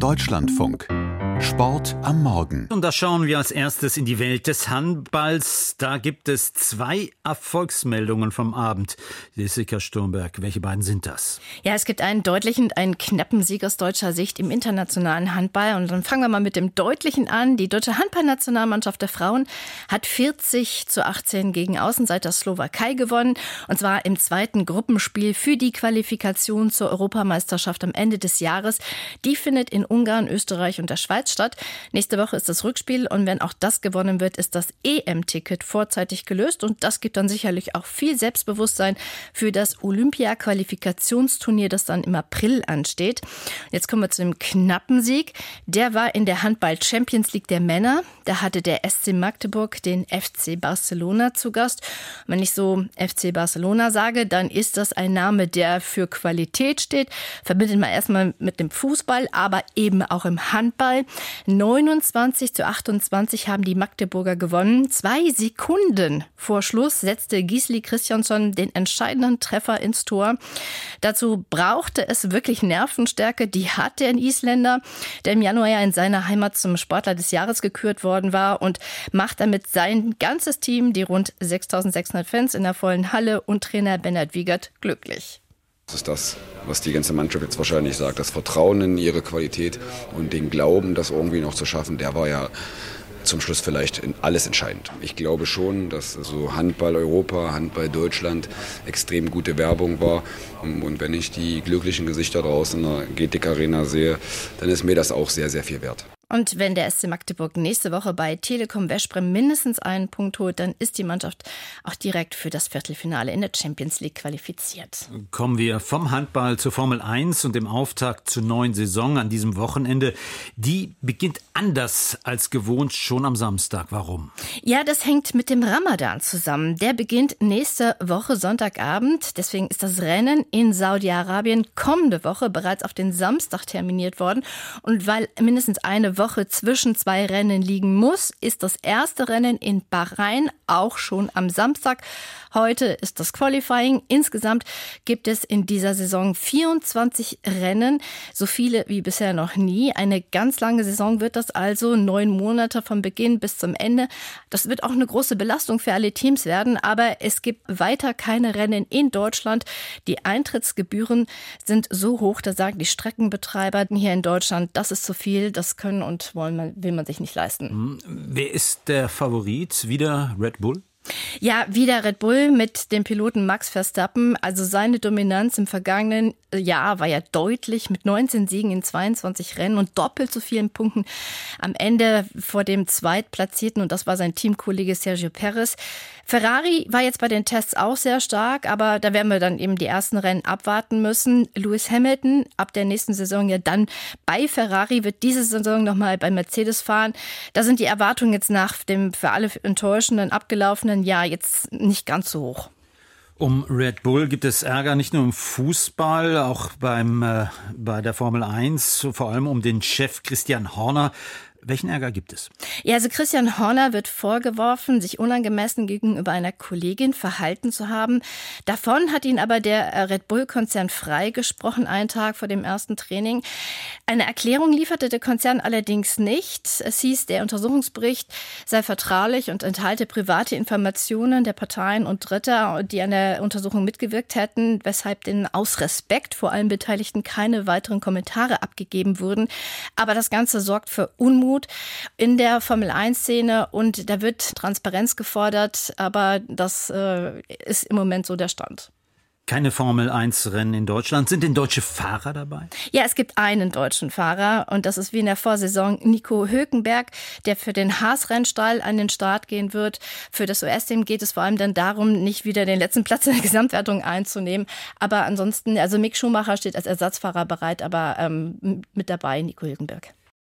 Deutschlandfunk. Sport am Morgen. Und da schauen wir als erstes in die Welt des Handballs. Da gibt es zwei Erfolgsmeldungen vom Abend. Jessica Sturmberg, welche beiden sind das? Ja, es gibt einen deutlichen und einen knappen Sieg aus deutscher Sicht im internationalen Handball. Und dann fangen wir mal mit dem deutlichen an. Die deutsche Handballnationalmannschaft der Frauen hat 40 zu 18 gegen Außenseiter Slowakei gewonnen. Und zwar im zweiten Gruppenspiel für die Qualifikation zur Europameisterschaft am Ende des Jahres. Die findet in Ungarn, Österreich und der Schweiz statt. Nächste Woche ist das Rückspiel und wenn auch das gewonnen wird, ist das EM-Ticket vorzeitig gelöst und das gibt dann sicherlich auch viel Selbstbewusstsein für das Olympia-Qualifikationsturnier, das dann im April ansteht. Jetzt kommen wir zu dem knappen Sieg. Der war in der Handball Champions League der Männer. Da hatte der SC Magdeburg den FC Barcelona zu Gast. Wenn ich so FC Barcelona sage, dann ist das ein Name, der für Qualität steht. Verbindet man erstmal mit dem Fußball, aber eben auch im Handball. 29 zu 28 haben die Magdeburger gewonnen. Zwei Sekunden vor Schluss setzte Gisli Christiansson den entscheidenden Treffer ins Tor. Dazu brauchte es wirklich Nervenstärke. Die hat der Isländer, der im Januar ja in seiner Heimat zum Sportler des Jahres gekürt worden war und macht damit sein ganzes Team, die rund 6600 Fans in der vollen Halle und Trainer Bernhard Wiegert glücklich. Das ist das, was die ganze Mannschaft jetzt wahrscheinlich sagt. Das Vertrauen in ihre Qualität und den Glauben, das irgendwie noch zu schaffen, der war ja zum Schluss vielleicht alles entscheidend. Ich glaube schon, dass so Handball Europa, Handball Deutschland extrem gute Werbung war. Und wenn ich die glücklichen Gesichter draußen in der GTK Arena sehe, dann ist mir das auch sehr, sehr viel wert. Und wenn der SC Magdeburg nächste Woche bei Telekom Westbrem mindestens einen Punkt holt, dann ist die Mannschaft auch direkt für das Viertelfinale in der Champions League qualifiziert. Kommen wir vom Handball zur Formel 1 und dem Auftakt zur neuen Saison an diesem Wochenende. Die beginnt anders als gewohnt schon am Samstag. Warum? Ja, das hängt mit dem Ramadan zusammen. Der beginnt nächste Woche Sonntagabend. Deswegen ist das Rennen in Saudi-Arabien kommende Woche bereits auf den Samstag terminiert worden. Und weil mindestens eine Woche zwischen zwei Rennen liegen muss, ist das erste Rennen in Bahrain auch schon am Samstag. Heute ist das Qualifying. Insgesamt gibt es in dieser Saison 24 Rennen, so viele wie bisher noch nie. Eine ganz lange Saison wird das also, neun Monate vom Beginn bis zum Ende. Das wird auch eine große Belastung für alle Teams werden, aber es gibt weiter keine Rennen in Deutschland. Die Eintrittsgebühren sind so hoch, da sagen die Streckenbetreiber hier in Deutschland, das ist zu viel, das können und wollen will man sich nicht leisten. Hm, wer ist der Favorit? Wieder Red Bull? Ja, wieder Red Bull mit dem Piloten Max Verstappen. Also seine Dominanz im vergangenen Jahr war ja deutlich mit 19 Siegen in 22 Rennen und doppelt so vielen Punkten am Ende vor dem Zweitplatzierten und das war sein Teamkollege Sergio Perez. Ferrari war jetzt bei den Tests auch sehr stark, aber da werden wir dann eben die ersten Rennen abwarten müssen. Lewis Hamilton ab der nächsten Saison ja dann bei Ferrari wird diese Saison nochmal bei Mercedes fahren. Da sind die Erwartungen jetzt nach dem für alle enttäuschenden abgelaufenen Jahr jetzt nicht ganz so hoch. Um Red Bull gibt es Ärger nicht nur im Fußball, auch beim, äh, bei der Formel 1, vor allem um den Chef Christian Horner. Welchen Ärger gibt es? Ja, also Christian Horner wird vorgeworfen, sich unangemessen gegenüber einer Kollegin verhalten zu haben. Davon hat ihn aber der Red Bull-Konzern freigesprochen, einen Tag vor dem ersten Training. Eine Erklärung lieferte der Konzern allerdings nicht. Es hieß, der Untersuchungsbericht sei vertraulich und enthalte private Informationen der Parteien und Dritter, die an der Untersuchung mitgewirkt hätten, weshalb den aus Respekt vor allen Beteiligten keine weiteren Kommentare abgegeben wurden. Aber das Ganze sorgt für Unmut Unmut in der Formel 1-Szene und da wird Transparenz gefordert, aber das äh, ist im Moment so der Stand. Keine Formel 1 Rennen in Deutschland. Sind denn deutsche Fahrer dabei? Ja, es gibt einen deutschen Fahrer und das ist wie in der Vorsaison Nico Hökenberg, der für den Haas-Rennstall an den Start gehen wird. Für das US-Team geht es vor allem dann darum, nicht wieder den letzten Platz in der Gesamtwertung einzunehmen. Aber ansonsten, also Mick Schumacher steht als Ersatzfahrer bereit, aber ähm, mit dabei Nico Hökenberg.